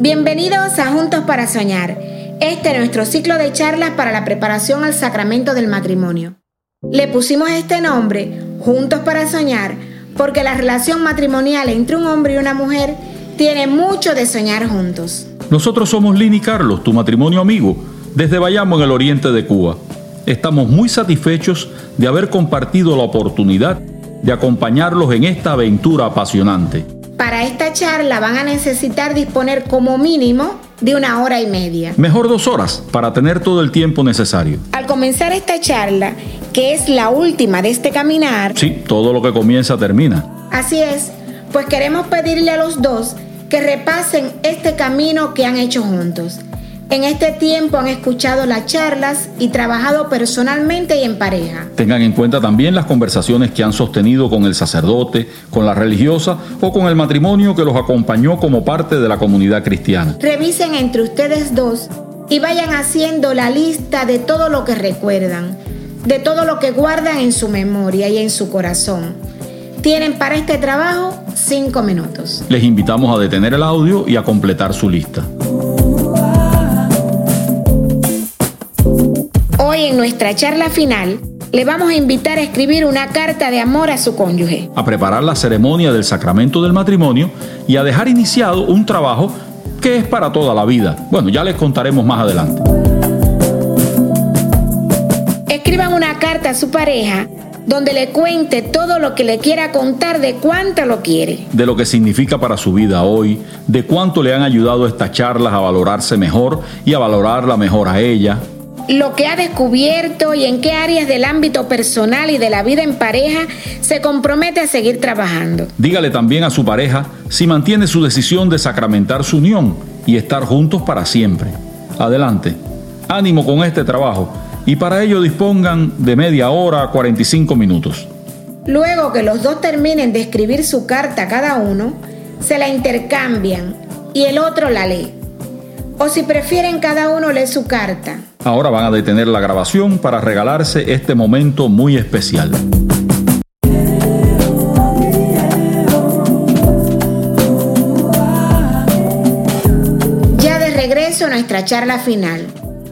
Bienvenidos a Juntos para Soñar. Este es nuestro ciclo de charlas para la preparación al sacramento del matrimonio. Le pusimos este nombre, Juntos para Soñar, porque la relación matrimonial entre un hombre y una mujer tiene mucho de soñar juntos. Nosotros somos Lini Carlos, tu matrimonio amigo, desde Bayamo en el oriente de Cuba. Estamos muy satisfechos de haber compartido la oportunidad de acompañarlos en esta aventura apasionante. Para esta charla van a necesitar disponer como mínimo de una hora y media. Mejor dos horas para tener todo el tiempo necesario. Al comenzar esta charla, que es la última de este caminar... Sí, todo lo que comienza termina. Así es, pues queremos pedirle a los dos que repasen este camino que han hecho juntos en este tiempo han escuchado las charlas y trabajado personalmente y en pareja. Tengan en cuenta también las conversaciones que han sostenido con el sacerdote, con la religiosa o con el matrimonio que los acompañó como parte de la comunidad cristiana. Revisen entre ustedes dos y vayan haciendo la lista de todo lo que recuerdan, de todo lo que guardan en su memoria y en su corazón. Tienen para este trabajo cinco minutos. Les invitamos a detener el audio y a completar su lista. Hoy en nuestra charla final le vamos a invitar a escribir una carta de amor a su cónyuge. A preparar la ceremonia del sacramento del matrimonio y a dejar iniciado un trabajo que es para toda la vida. Bueno, ya les contaremos más adelante. Escriban una carta a su pareja donde le cuente todo lo que le quiera contar de cuánto lo quiere. De lo que significa para su vida hoy, de cuánto le han ayudado estas charlas a valorarse mejor y a valorarla mejor a ella, lo que ha descubierto y en qué áreas del ámbito personal y de la vida en pareja se compromete a seguir trabajando. Dígale también a su pareja si mantiene su decisión de sacramentar su unión y estar juntos para siempre. Adelante, ánimo con este trabajo y para ello dispongan de media hora a 45 minutos. Luego que los dos terminen de escribir su carta cada uno, se la intercambian y el otro la lee. O si prefieren cada uno lee su carta Ahora van a detener la grabación para regalarse este momento muy especial. Ya de regreso a nuestra charla final.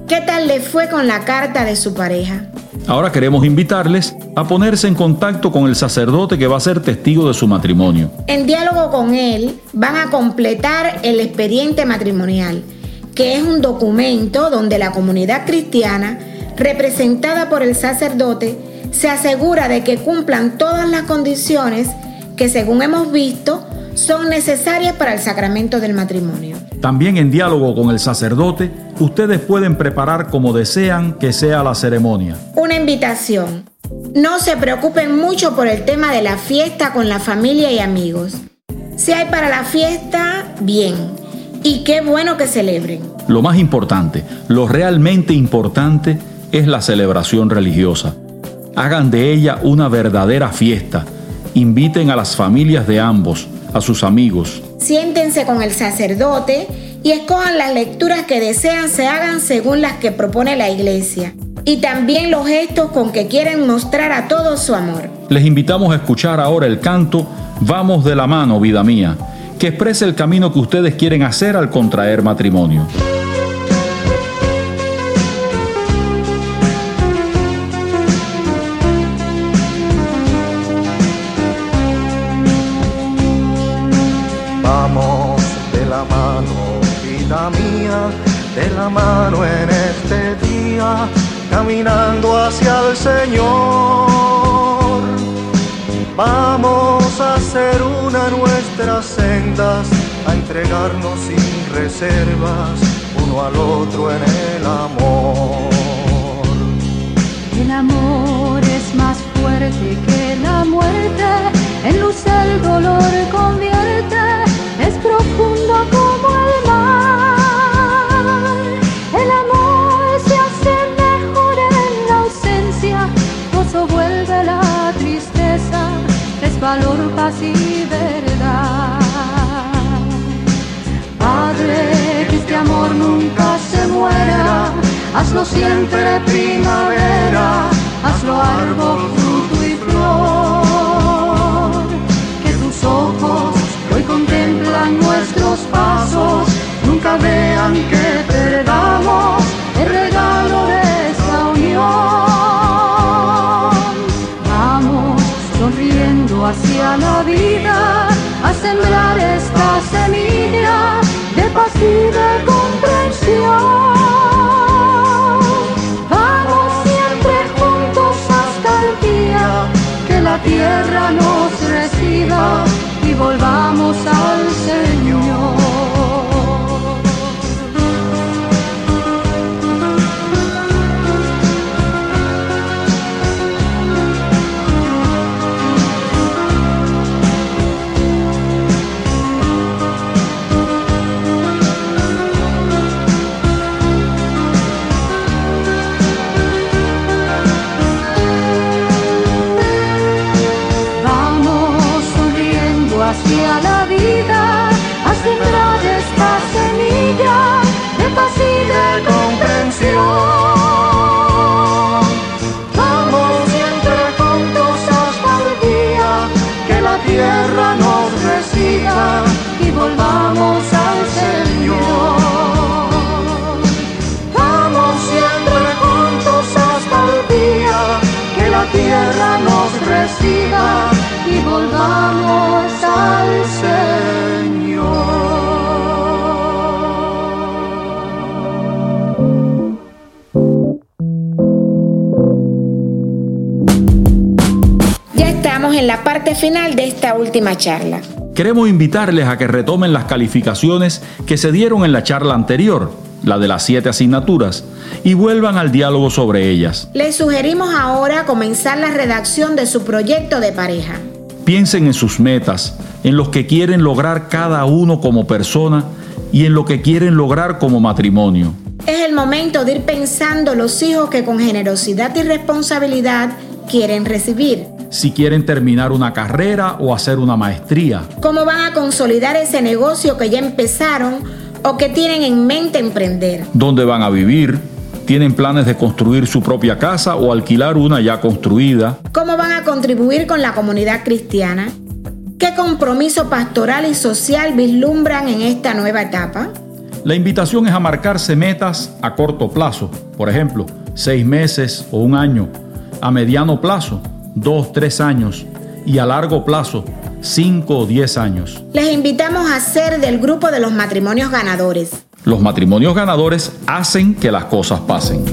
¿Qué tal le fue con la carta de su pareja? Ahora queremos invitarles a ponerse en contacto con el sacerdote que va a ser testigo de su matrimonio. En diálogo con él van a completar el expediente matrimonial que es un documento donde la comunidad cristiana, representada por el sacerdote, se asegura de que cumplan todas las condiciones que, según hemos visto, son necesarias para el sacramento del matrimonio. También en diálogo con el sacerdote, ustedes pueden preparar como desean que sea la ceremonia. Una invitación. No se preocupen mucho por el tema de la fiesta con la familia y amigos. Si hay para la fiesta, bien. Y qué bueno que celebren. Lo más importante, lo realmente importante es la celebración religiosa. Hagan de ella una verdadera fiesta. Inviten a las familias de ambos, a sus amigos. Siéntense con el sacerdote y escojan las lecturas que desean se hagan según las que propone la iglesia. Y también los gestos con que quieren mostrar a todos su amor. Les invitamos a escuchar ahora el canto Vamos de la mano, vida mía que exprese el camino que ustedes quieren hacer al contraer matrimonio. Vamos de la mano, vida mía, de la mano en este día, caminando hacia el Señor. Vamos hacer una nuestras sendas, a entregarnos sin reservas uno al otro en el amor. El amor es más fuerte que la muerte, en luz el dolor convierte, es profundo valor, paz y verdad. Padre, que este amor nunca se muera, hazlo siempre primavera, hazlo árbol, y volvamos al. Y volvamos al Señor. Ya estamos en la parte final de esta última charla. Queremos invitarles a que retomen las calificaciones que se dieron en la charla anterior, la de las siete asignaturas, y vuelvan al diálogo sobre ellas. Les sugerimos ahora comenzar la redacción de su proyecto de pareja. Piensen en sus metas, en los que quieren lograr cada uno como persona y en lo que quieren lograr como matrimonio. Es el momento de ir pensando los hijos que con generosidad y responsabilidad quieren recibir. Si quieren terminar una carrera o hacer una maestría. Cómo van a consolidar ese negocio que ya empezaron o que tienen en mente emprender. dónde van a vivir, tienen planes de construir su propia casa o alquilar una ya construida, ¿Cómo van a contribuir con la comunidad cristiana? ¿Qué compromiso pastoral y social vislumbran en esta nueva etapa? La invitación es a marcarse metas a corto plazo, por ejemplo, seis meses o un año, a mediano plazo, dos, tres años, y a largo plazo, cinco o diez años. Les invitamos a ser del grupo de los matrimonios ganadores. Los matrimonios ganadores hacen que las cosas pasen.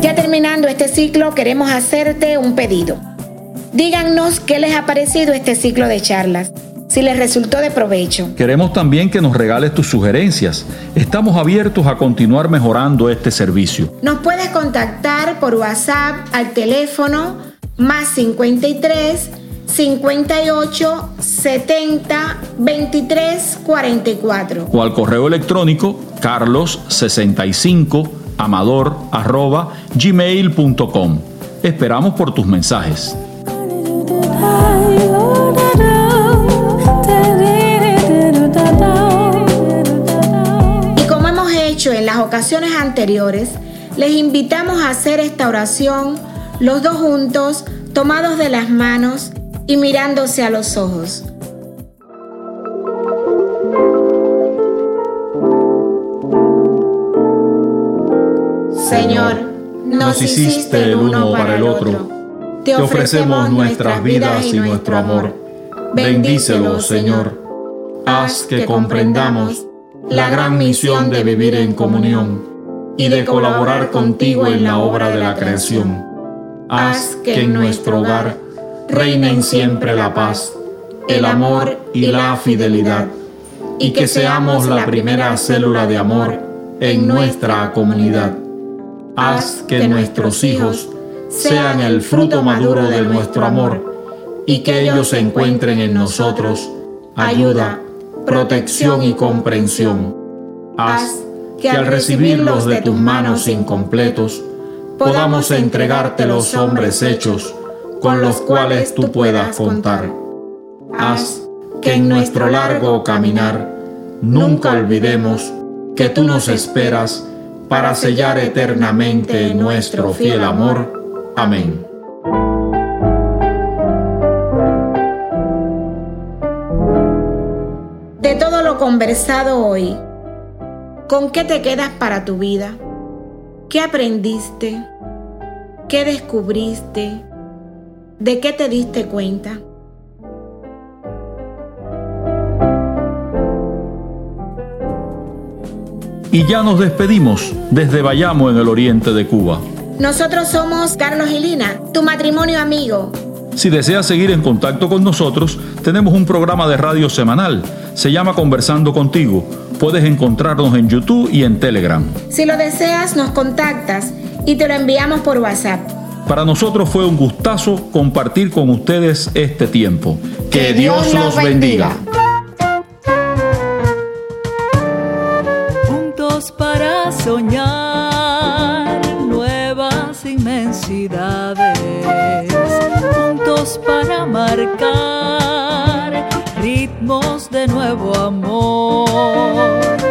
Ya terminando este ciclo, queremos hacerte un pedido. Díganos qué les ha parecido este ciclo de charlas, si les resultó de provecho. Queremos también que nos regales tus sugerencias. Estamos abiertos a continuar mejorando este servicio. Nos puedes contactar por WhatsApp al teléfono más 53 58 70 23 44. o al correo electrónico carlos65 amador arroba gmail.com. Esperamos por tus mensajes. Ocasiones anteriores, les invitamos a hacer esta oración los dos juntos, tomados de las manos y mirándose a los ojos. Señor, nos hiciste el uno para el otro. Te ofrecemos nuestras vidas y nuestro amor. Bendícelo, Señor. Haz que comprendamos la gran misión de vivir en comunión y de colaborar contigo en la obra de la creación. Haz que en nuestro hogar reinen siempre la paz, el amor y la fidelidad, y que seamos la primera célula de amor en nuestra comunidad. Haz que nuestros hijos sean el fruto maduro de nuestro amor y que ellos encuentren en nosotros ayuda, protección y comprensión. Haz que al recibirlos de tus manos incompletos, podamos entregarte los hombres hechos con los cuales tú puedas contar. Haz que en nuestro largo caminar nunca olvidemos que tú nos esperas para sellar eternamente nuestro fiel amor. Amén. De todo lo conversado hoy, ¿con qué te quedas para tu vida? ¿Qué aprendiste? ¿Qué descubriste? ¿De qué te diste cuenta? Y ya nos despedimos desde Bayamo en el oriente de Cuba. Nosotros somos Carlos y Lina, tu matrimonio amigo. Si deseas seguir en contacto con nosotros, tenemos un programa de radio semanal se llama Conversando contigo. Puedes encontrarnos en YouTube y en Telegram. Si lo deseas, nos contactas y te lo enviamos por WhatsApp. Para nosotros fue un gustazo compartir con ustedes este tiempo. Que, Dios, los bendiga. Juntos para soñar nuevas inmensidades. Juntos para marcar ritmos de nuevo amor.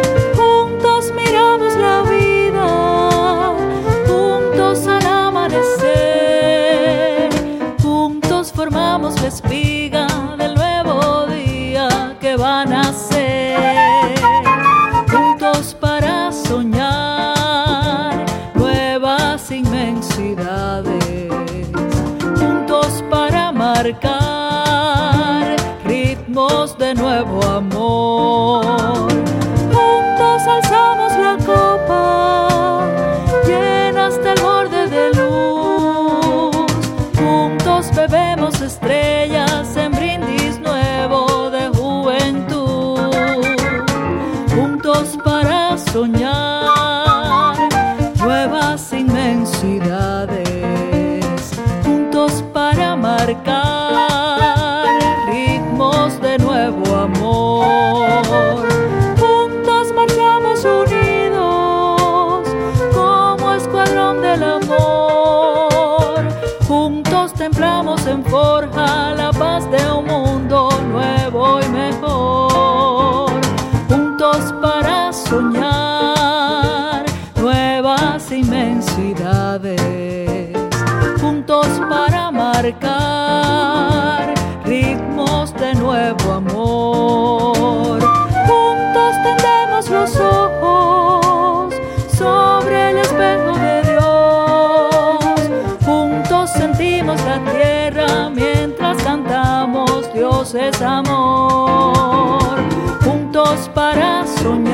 Ritmos de nuevo amor. Juntos tendemos los ojos sobre el espejo de Dios. Juntos sentimos la tierra mientras cantamos Dios es amor. Juntos para soñar